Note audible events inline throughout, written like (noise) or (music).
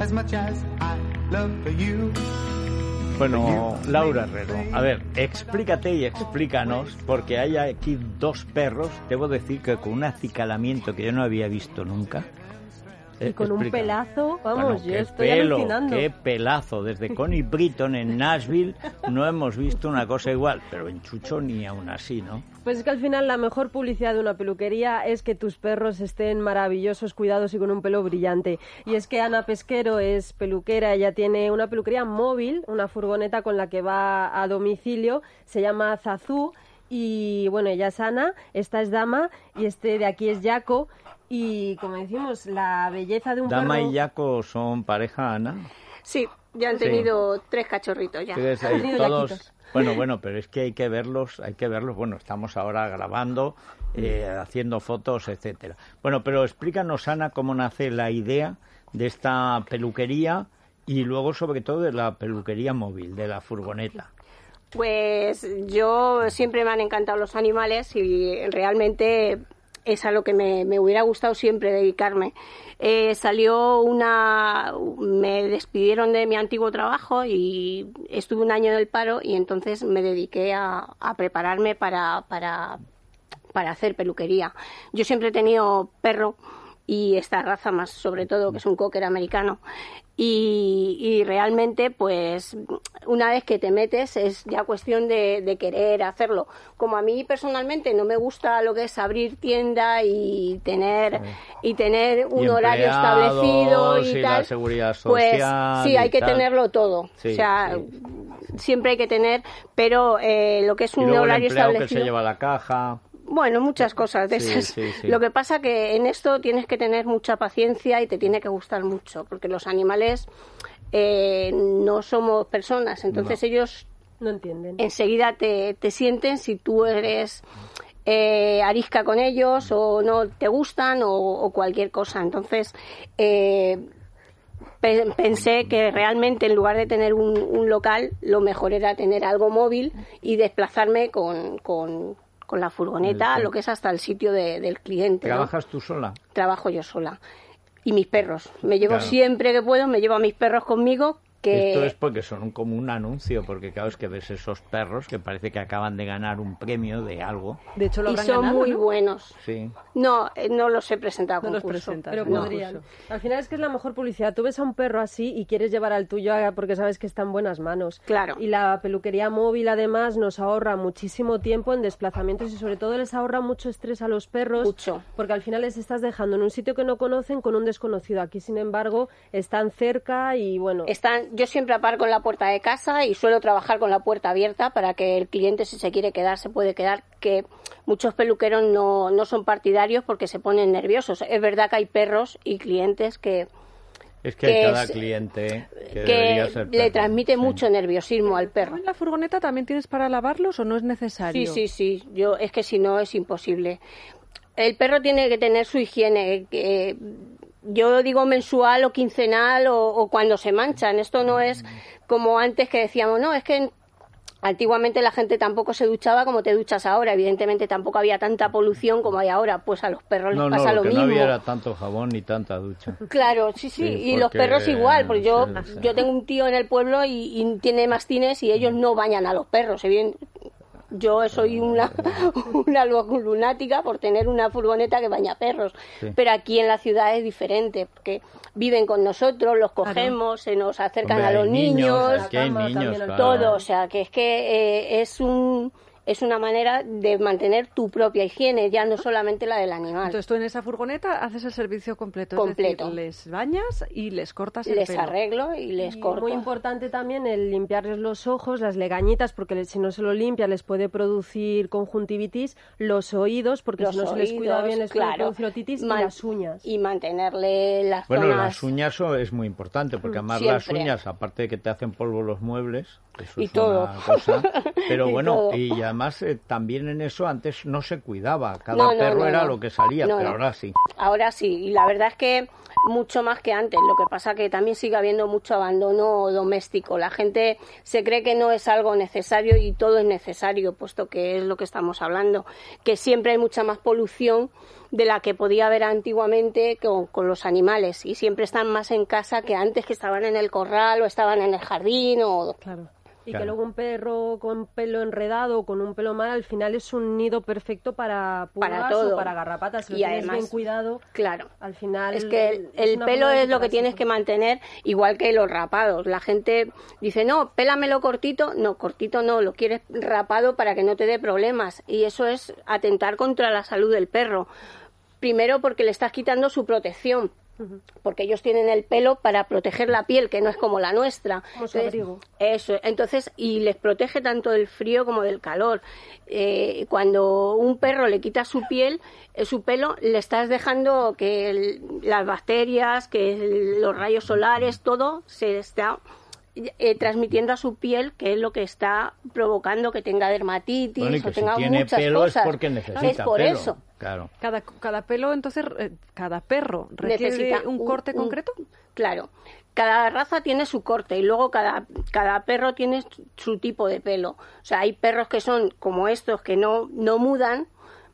as much as I love for you. Bueno, Laura Herrero, a ver, explícate y explícanos, porque hay aquí dos perros, debo decir que con un acicalamiento que yo no había visto nunca. Y con un pelazo, vamos, Bueno, yo qué estoy pelo, alucinando. Qué pelazo. Desde Connie Britton en Nashville no hemos visto una cosa igual, pero en Chucho ni aún así, ¿no? Pues es que al final la mejor publicidad de una peluquería es que tus perros estén maravillosos, cuidados y con un pelo brillante. Y es que Ana Pesquero es peluquera, ella tiene una peluquería móvil, una furgoneta con la que va a domicilio, se llama Zazú. Y bueno, ella es Ana, esta es Dama y este de aquí es Jaco. Y como decimos, la belleza de un Dama perro... y Jaco son pareja, Ana. Sí, ya han Sí. tenido tres cachorritos ya. Ahí todos. Bueno, bueno, (laughs) pero es que hay que verlos, hay que verlos. Bueno, estamos ahora grabando, eh, haciendo fotos, etcétera. Bueno, pero explícanos, Ana, cómo nace la idea de esta peluquería y luego, sobre todo, de la peluquería móvil, de la furgoneta. Pues yo siempre me han encantado los animales y realmente es a lo que me, me hubiera gustado siempre dedicarme. Eh, salió una. Me despidieron de mi antiguo trabajo y estuve un año en el paro y entonces me dediqué a, a prepararme para, para, para hacer peluquería. Yo siempre he tenido perro y esta raza más sobre todo que es un cocker americano y, y realmente pues una vez que te metes es ya cuestión de, de querer hacerlo como a mí personalmente no me gusta lo que es abrir tienda y tener y tener un Y horario establecido y, y la tal seguridad pues social sí y hay que tal. tenerlo todo Sí, o sea sí. siempre hay que tener pero eh, lo que es Y un el horario empleado que establecido se lleva la caja. Bueno, muchas cosas de Sí, esas. sí, sí. Lo que pasa que en esto tienes que tener mucha paciencia y te tiene que gustar mucho, porque los animales eh, no somos personas, entonces ellos No entienden. enseguida te, te sienten si tú eres eh, arisca con ellos o no te gustan o, o cualquier cosa. Entonces, eh, pe- pensé que realmente en lugar de tener un, un local, lo mejor era tener algo móvil y desplazarme con, con, con la furgoneta, lo que es hasta el sitio de- del cliente. ¿no? ¿Trabajas tú sola? Trabajo yo sola. Y mis perros. Me llevo Claro. siempre que puedo, me llevo a mis perros conmigo. Que Esto es porque son como un anuncio, porque claro, es que ves esos perros que parece que acaban de ganar un premio de algo. De hecho, lo y habrán son ganado, muy ¿no? buenos. Sí. No, eh, no los he presentado a No los concurso. presentas. Pero No. podrían. Al final es que es la mejor publicidad. Tú ves a un perro así y quieres llevar al tuyo a- porque sabes que está en buenas manos. Claro. Y la peluquería móvil además nos ahorra muchísimo tiempo en desplazamientos y sobre todo les ahorra mucho estrés a los perros. Mucho. Porque al final les estás dejando en un sitio que no conocen con un desconocido. Aquí, sin embargo, están cerca y bueno. Están, yo siempre aparco en la puerta de casa y suelo trabajar con la puerta abierta para que el cliente, si se quiere quedar, se puede quedar. Que muchos peluqueros no, no son partidarios porque se ponen nerviosos. Es verdad que hay perros y clientes que, Es que hay Que cada es- cliente que, que debería ser le transmite sí. mucho nerviosismo al perro. ¿En la furgoneta también tienes para lavarlos o no es necesario? Sí, sí, sí. Yo, es que si no es imposible. El perro tiene que tener su higiene. que, yo digo mensual o quincenal o, o cuando se manchan. Esto no es como antes que decíamos, no, es que antiguamente la gente tampoco se duchaba como te duchas ahora. Evidentemente tampoco había tanta polución como hay ahora. Pues a los perros No, les no, pasa lo lo que mismo. no había era tanto jabón ni tanta ducha. Claro, sí, sí, Sí, y los perros igual, porque yo, sí, sí. yo tengo un tío en el pueblo y, y tiene mastines y ellos no bañan a los perros. Evident- Yo soy una, (laughs) una lu- lunática por tener una furgoneta que baña perros, Sí. pero aquí en la ciudad es diferente, porque viven con nosotros, los cogemos, se nos acercan Hombre, a los niños, cama, niños, claro. todo, o sea, que es que eh, es un es una manera de mantener tu propia higiene, ya no solamente la del animal. Entonces tú en esa furgoneta haces el servicio completo. Completo. Es decir, les bañas y les cortas el les pelo. arreglo y les Y corto. Muy importante también el limpiarles los ojos, las legañitas, porque si no se lo limpia les puede producir conjuntivitis, los oídos, porque Los si no se les cuida bien les puede producir otitis, Man- y las uñas. y mantenerle las Bueno, zonas las uñas so- es muy importante, porque (laughs) además las uñas, aparte de que te hacen polvo los muebles, eso Y es todo. una cosa. (laughs) Pero Y bueno, todo. y además eh, también en eso antes no se cuidaba. Cada No, no, perro no, era no. lo que salía, No, pero no. ahora sí. Ahora sí, y la verdad es que mucho más que antes. Lo que pasa que también sigue habiendo mucho abandono doméstico. La gente se cree que no es algo necesario y todo es necesario, puesto que es lo que estamos hablando. Que siempre hay mucha más polución de la que podía haber antiguamente con, con los animales y siempre están más en casa que antes que estaban en el corral o estaban en el jardín o Claro. Y Claro. que luego un perro con pelo enredado o con un pelo mal al final es un nido perfecto para pulgas Para todo. o para garrapatas. Si lo Y tienes además- bien cuidado, claro. al final... Es que el, pelo es lo que tienes que mantener, igual que los rapados. La gente dice, no, pélamelo cortito. No, cortito no, lo quieres rapado para que no te dé problemas. Y eso es atentar contra la salud del perro. Primero porque le estás quitando su protección. Porque ellos tienen el pelo para proteger la piel, que no es como la nuestra. Como su Entonces, abrigo. Eso, entonces, y les protege tanto del frío como del calor. Eh, cuando un perro le quita su piel, eh, su pelo, le estás dejando que el- las bacterias, que el- los rayos solares, todo se está eh, transmitiendo a su piel, que es lo que está provocando que tenga dermatitis Bueno, y o que si tenga tiene muchas pelo cosas. es porque necesita Es por pelo. eso. Claro. Cada, cada pelo, entonces, eh, cada perro requiere necesita un corte concreto. Claro. Cada raza tiene su corte y luego cada, cada perro tiene su tipo de pelo. O sea, hay perros que son como estos que no, no mudan,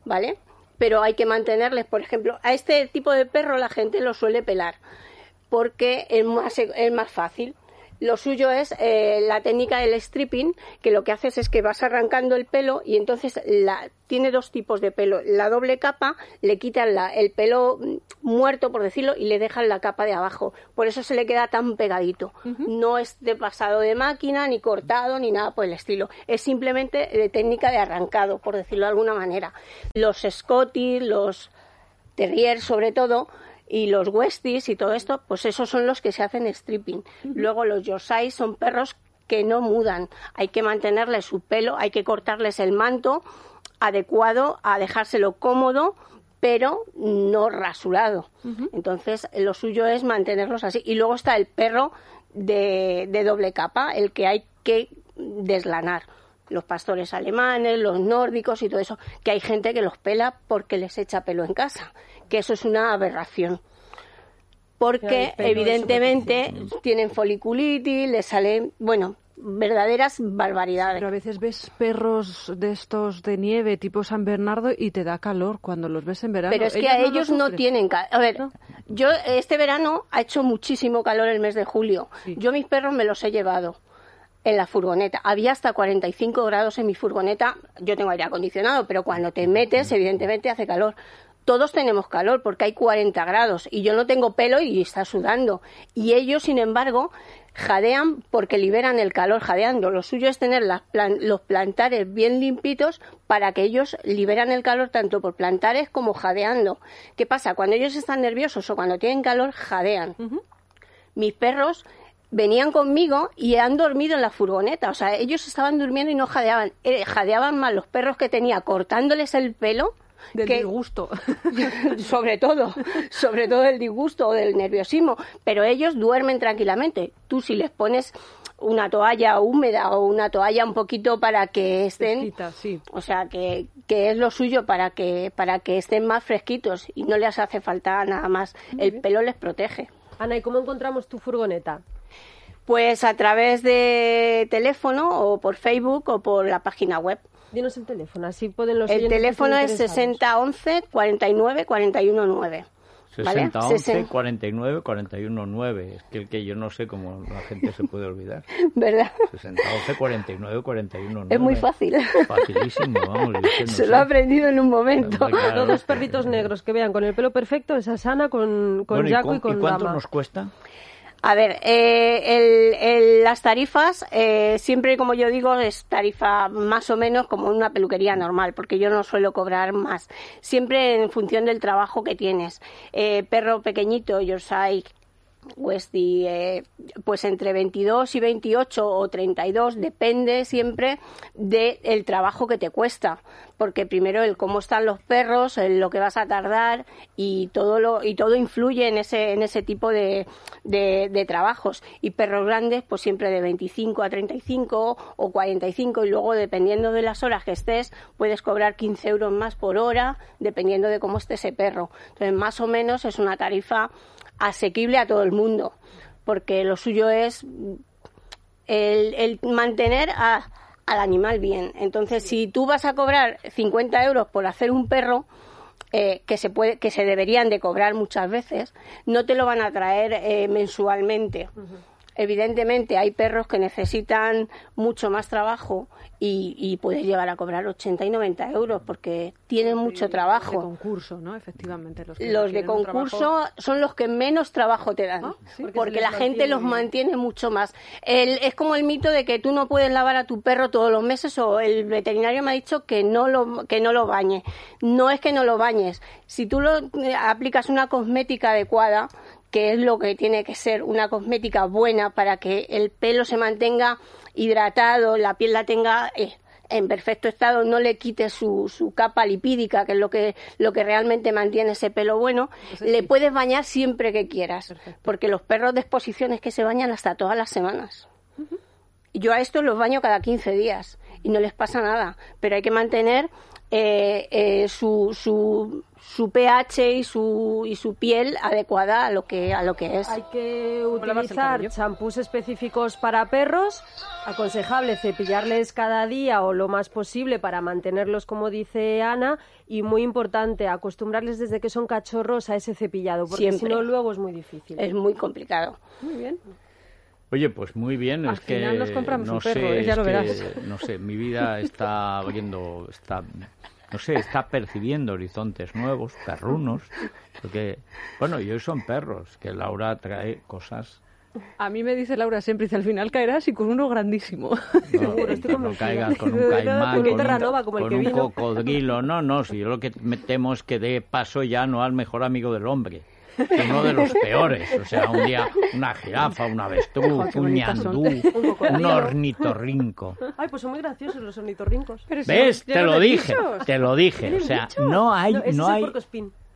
¿vale? Pero hay que mantenerles, por ejemplo, a este tipo de perro la gente lo suele pelar porque es más, es más fácil. Lo suyo es eh, la técnica del stripping, que lo que haces es que vas arrancando el pelo y entonces la, tiene dos tipos de pelo. La doble capa le quitan la- el pelo mm, muerto, por decirlo, y le dejan la capa de abajo. Por eso se le queda tan pegadito. No es de pasado de máquina, ni cortado, ni nada por el estilo. Es simplemente de técnica de arrancado, por decirlo de alguna manera. Los Scotty, los terrier sobre todo y los westies y todo esto, pues esos son los que se hacen stripping. Luego los yorkshire son perros que no mudan, hay que mantenerles su pelo, hay que cortarles el manto adecuado a dejárselo cómodo pero no rasurado. Entonces, lo suyo es mantenerlos así. Y luego está el perro de, de doble capa, el que hay que deslanar. Los pastores alemanes, los nórdicos y todo eso, que hay gente que los pela porque les echa pelo en casa, que eso es una aberración. Porque evidentemente tienen foliculitis, les salen, bueno, verdaderas barbaridades. Pero a veces ves perros de estos de nieve, tipo San Bernardo, y te da calor cuando los ves en verano. Pero es que a lo ellos no tienen calor. A ver, No. yo este verano ha hecho muchísimo calor el mes de julio. Sí. Yo mis perros me los he llevado en la furgoneta. Había hasta 45 grados en mi furgoneta. Yo tengo aire acondicionado, pero cuando te metes, evidentemente hace calor. Todos tenemos calor porque hay 40 grados y yo no tengo pelo y está sudando. Y ellos, sin embargo, jadean porque liberan el calor jadeando. Lo suyo es tener las plan- los plantares bien limpitos para que ellos liberan el calor tanto por plantares como jadeando. ¿Qué pasa? Cuando ellos están nerviosos o cuando tienen calor, jadean. Mis perros venían conmigo y han dormido en la furgoneta. O sea, ellos estaban durmiendo y no jadeaban. Eh, jadeaban más los perros que tenía cortándoles el pelo. Del que- disgusto. (laughs) sobre todo, sobre todo el disgusto o del nerviosismo, pero ellos duermen tranquilamente. Tú si les pones una toalla húmeda o una toalla un poquito para que estén, Fresquita, sí. o sea, que, que es lo suyo para que para que estén más fresquitos y no les hace falta nada más. El pelo les protege. Ana, ¿y cómo encontramos tu furgoneta? Pues a través de teléfono o por Facebook o por la página web. Dinos el teléfono, así pueden los El teléfono es interesados. 6011 49 41 9. 60 11 Sesen- 49 41 9. Es que el que yo no sé cómo la gente se puede olvidar. (laughs) ¿Verdad? 60 11 49 41 9. Es muy fácil. Facilísimo, vamos. yo es que no Se sé. lo ha aprendido en un momento. Claro, Todos que- perritos negros que vean con el pelo perfecto, esa sana con, con Bueno, ¿y Jaco cu- y con ¿Y cuánto Dama. nos cuesta? A ver, eh, el- las tarifas, eh, siempre como yo digo, es tarifa más o menos como una peluquería normal, porque yo no suelo cobrar más. Siempre en función del trabajo que tienes. Eh, perro pequeñito, Yorkshire, Westie, eh, pues entre 22 y 28 o 32, depende siempre del trabajo que te cuesta. Porque primero el cómo están los perros, el lo que vas a tardar y todo, lo, y todo influye en ese, en ese tipo de, de, de trabajos. Y perros grandes, pues siempre de 25 a 35 o 45 y luego dependiendo de las horas que estés, puedes cobrar 15 euros más por hora, dependiendo de cómo esté ese perro. Entonces, más o menos es una tarifa asequible a todo el mundo, porque lo suyo es el, el mantener a- al animal bien. Entonces, si tú vas a cobrar 50 euros por hacer un perro, eh, que se puede, que se deberían de cobrar muchas veces, no te lo van a traer eh, mensualmente. Evidentemente hay perros que necesitan mucho más trabajo y, y puedes llegar a cobrar 80 y 90 euros porque tienen mucho De trabajo. concurso, ¿no? Efectivamente. Los, que Los de concurso trabajo- son los que menos trabajo te dan, Ah, sí. Porque la gente los mantiene mucho más. El- es como el mito de que tú no puedes lavar a tu perro todos los meses o el veterinario me ha dicho que no lo que no lo bañe. No es que no lo bañes. Si tú lo eh, aplicas una cosmética adecuada, que es lo que tiene que ser una cosmética buena para que el pelo se mantenga hidratado, la piel la tenga eh, en perfecto estado, no le quite su, su capa lipídica, que es lo que, lo que realmente mantiene ese pelo bueno, le puedes bañar siempre que quieras, porque los perros de exposiciones que se bañan hasta todas las semanas. Yo a estos los baño cada 15 días y no les pasa nada, pero hay que mantener eh, eh, su, su, su pH y su, y su piel adecuada a lo que, a lo que es. Hay que utilizar champús específicos para perros. Aconsejable cepillarles cada día o lo más posible para mantenerlos, como dice Ana. Y muy importante, acostumbrarles desde que son cachorros a ese cepillado, porque si no, luego es muy difícil. Es muy complicado. Muy bien. Oye, pues muy bien, Al es que final nos compramos no un perro, sé, ya lo que, verás. no sé, mi vida está abriendo, está, no sé, está percibiendo horizontes nuevos, perrunos, porque, bueno, y hoy son perros, que Laura trae cosas, A mí me dice Laura siempre, dice, al final caerás y con uno grandísimo. no, (laughs) no caigas con un (laughs) caimán, con un como el con que un vino. cocodrilo, no, no, si yo lo que me temo es que dé paso ya no al mejor amigo del hombre, uno de los peores, o sea, un día una jirafa, un avestruz, un ñandú, Un ornitorrinco. Ay, pues son muy graciosos los ornitorrincos. Pero si ¿Ves? Te lo dije, bichos. te lo dije. O ¿Tienen sea, no hay, ese no es el hay,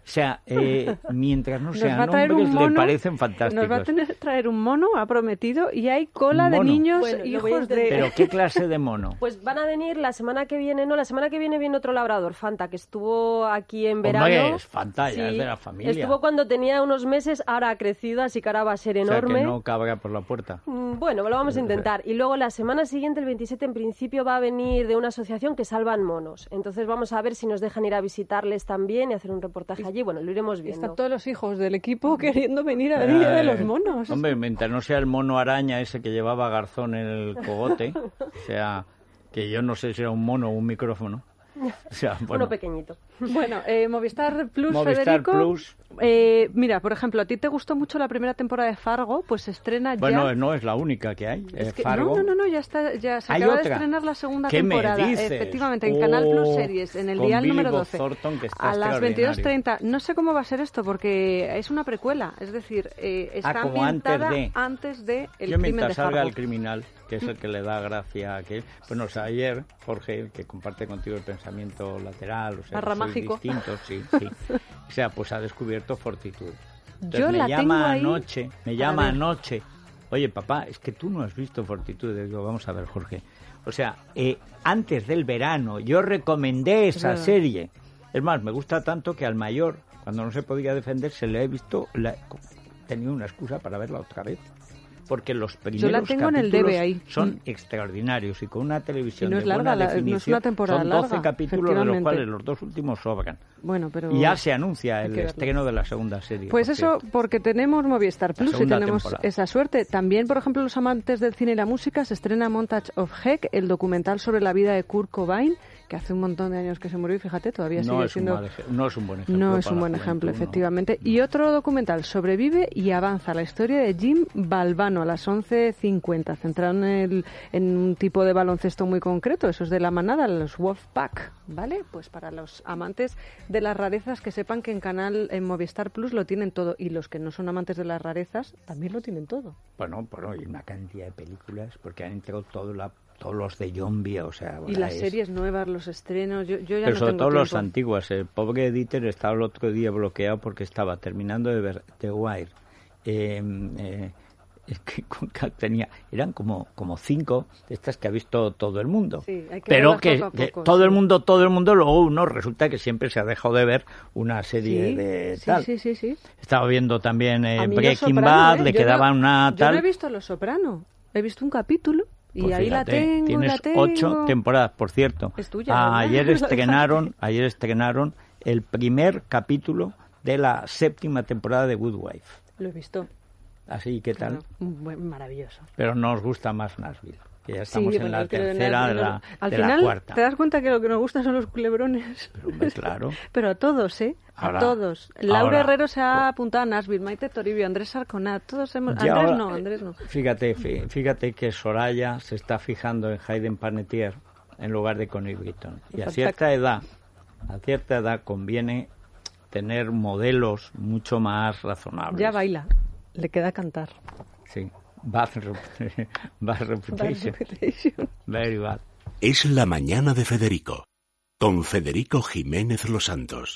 o sea, eh, (laughs) mientras no Nos sean va a traer un hombres mono, le parecen Nos va a fantásticos. tener traer un mono, ha prometido, y hay cola de niños Bueno, hijos de... Pero qué clase de mono. (laughs) Pues van a venir la semana que viene, no, la semana que viene viene otro labrador, Fanta, que estuvo aquí en Hombre, verano. es Fanta, ya es de la familia. Estuvo cuando tenía unos meses, ahora ha crecido, así que ahora va a ser o sea, enorme. que no cabra por la puerta. Mm, Bueno, lo vamos a intentar. Y luego la semana siguiente, el 27, en principio va a venir de una asociación que salvan monos. Entonces vamos a ver si nos dejan ir a visitarles también y hacer un reportaje allí. Bueno, lo iremos viendo. Están todos los hijos del equipo (laughs) queriendo venir a la Día de los Eh, Monos. Hombre, mientras no sea el mono araña ese que llevaba Garzón en el cogote, (laughs) o sea, que yo no sé si era un mono o un micrófono. O sea, (laughs) bueno, Uno pequeñito. Bueno, eh, Movistar Plus, Movistar Federico. Plus. eh, mira, por ejemplo, a ti te gustó mucho la primera temporada de Fargo, pues se estrena bueno, ya. no es la única que hay. Es eh, que- Fargo. no, no, no, ya está, ya se ¿Hay acaba de estrenar la segunda ¿Qué me temporada. dices? Efectivamente, en Canal Plus Series, en el con dial número Bob 12. Thornton, que está a las extraordinario. 22.30. No sé cómo va a ser esto, porque es una precuela, es decir, eh, está Ah, como antes ambientada de. antes de el Yo crimen mientras de salga Fargo. el criminal, que es el que le da gracia a aquel. Bueno, o sea, ayer Jorge, que comparte contigo el pensamiento lateral, o sea, distintos, sí, (laughs) sí. O sea, pues ha descubierto fortitud. Entonces Yo me la llama tengo ahí anoche, me llama anoche. Oye, papá, es que tú no has visto Fortitud. Digo, vamos a ver, Jorge. O sea, eh, antes del verano yo recomendé esa serie. Es más, me gusta tanto que al mayor, cuando no se podía defender, se le he visto, la, tenía una excusa para verla otra vez. Porque los primeros tengo en el capítulos ahí. son Mm. extraordinarios y con una televisión es de buena larga, la- no es definición, una temporada son 12 larga, capítulos de los cuales los dos últimos sobran. Bueno, pero... Y ya se anuncia el estreno de la segunda serie. Pues por eso, cierto. porque tenemos Movistar Plus y tenemos temporada. esa suerte. También, por ejemplo, los amantes del cine y la música, se estrena Montage of Heck, el documental sobre la vida de Kurt Cobain, que hace un montón de años que se murió y fíjate, todavía no sigue siendo... mal no es un buen ejemplo. No es un buen juventud, ejemplo, ¿no? efectivamente. Y otro documental, Sobrevive y avanza, la historia de Jim Balvano, a las 11.50, centrado en, el, en un tipo de baloncesto muy concreto, eso es de la manada, los Wolfpack, ¿vale? Pues para los amantes de las rarezas que sepan que en canal en Movistar Plus lo tienen todo y los que no son amantes de las rarezas también lo tienen todo. Bueno, bueno, y una cantidad de películas, porque han entrado todo la, todos los de zombie, o sea... Y las series nuevas, los estrenos, yo, yo ya Pero no sobre tengo todo los tiempo. antiguos. El pobre Dieter estaba el otro día bloqueado porque estaba terminando de ver The Wire. Eh, eh, que (laughs) tenía eran como como cinco de estas que ha visto todo el mundo Sí, hay que pero que, poco todo el mundo todo el mundo luego uno resulta que siempre se ha dejado de ver una serie Sí, de sí, tal sí, sí, sí. estaba viendo también eh, Breaking Soprano, Bad ¿eh? le Yo quedaba no- una Yo tal no he visto Los Soprano, he visto un capítulo y Pues ahí la tengo, Tienes la tengo. ocho temporadas, por cierto. Es tuya, ¿verdad? ayer (laughs) estrenaron, ayer estrenaron el primer capítulo de la séptima temporada de Good Wife. Lo he visto. Así que tal. Bueno, buen- maravilloso. Pero nos gusta más Nashville, que ya estamos Sí, en bueno, la tercera de la, Al de la final cuarta. te das cuenta que lo que nos gusta son los culebrones. Pero, (laughs) claro. Pero a todos, ¿eh? A todos. Laura ahora- Herrero se ha apuntado a Nashville, Maite Toribio, Andrés Sarconat, todos hemos... Andrés ahora- no, Andrés no. Fíjate, fí- fíjate que Soraya se está fijando en Hayden Panettiere en lugar de Connie Britton. Y a cierta edad, a cierta edad conviene tener modelos mucho más razonables. Ya baila, le queda cantar. Sí. Bad, rep- (laughs) bad reputation. Bad reputation. Very bad. Es la mañana de Federico, con Federico Jiménez Los Santos.